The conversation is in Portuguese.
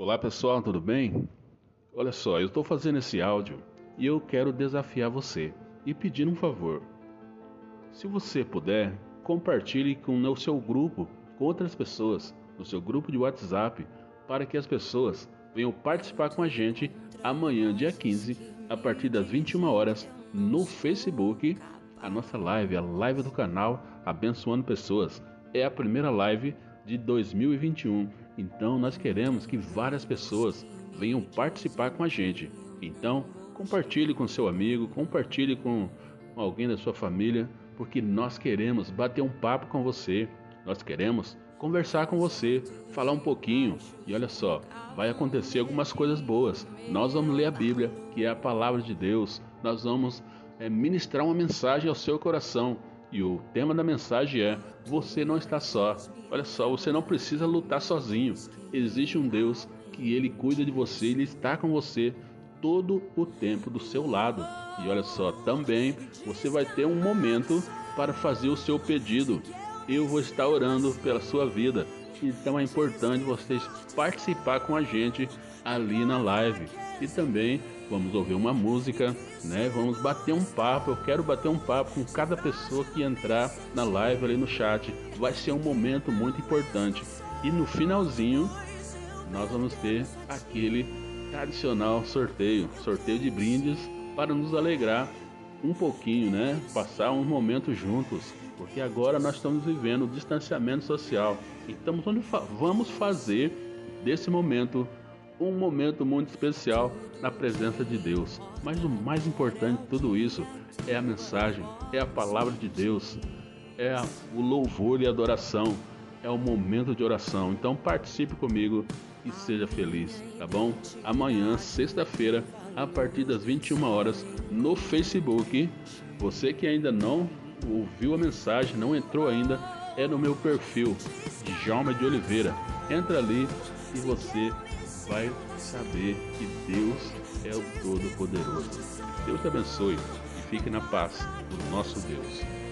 Olá pessoal, tudo bem? Olha só, eu estou fazendo esse áudio e eu quero desafiar você e pedir um favor. Se você puder, compartilhe com o seu grupo, com outras pessoas, no seu grupo de WhatsApp, para que as pessoas venham participar com a gente amanhã, dia 15, a partir das 21 horas, no Facebook, a nossa live, a live do canal Abençoando Pessoas. É a primeira live de 2021. Então nós queremos que várias pessoas venham participar com a gente. Então compartilhe com seu amigo, compartilhe com alguém da sua família, porque nós queremos bater um papo com você. Nós queremos conversar com você, falar um pouquinho. E olha só, vai acontecer algumas coisas boas. Nós vamos ler a Bíblia, que é a palavra de Deus. Nós vamos é, ministrar uma mensagem ao seu coração. E o tema da mensagem é: Você não está só. Olha só, você não precisa lutar sozinho. Existe um Deus que ele cuida de você, ele está com você todo o tempo do seu lado. E olha só, também você vai ter um momento para fazer o seu pedido. Eu vou estar orando pela sua vida. Então é importante vocês participar com a gente ali na live. E também vamos ouvir uma música, né? Vamos bater um papo. Eu quero bater um papo com cada pessoa que entrar na live ali no chat. Vai ser um momento muito importante. E no finalzinho, nós vamos ter aquele tradicional sorteio, sorteio de brindes para nos alegrar um pouquinho, né? Passar um momento juntos, porque agora nós estamos vivendo o distanciamento social. Então vamos fazer desse momento um momento muito especial na presença de Deus. Mas o mais importante de tudo isso é a mensagem, é a palavra de Deus, é o louvor e adoração, é o momento de oração. Então participe comigo e seja feliz, tá bom? Amanhã, sexta-feira, a partir das 21 horas, no Facebook. Você que ainda não ouviu a mensagem, não entrou ainda, é no meu perfil de Jaume de Oliveira. Entra ali e você vai saber que Deus é o Todo-Poderoso. Deus te abençoe e fique na paz do nosso Deus.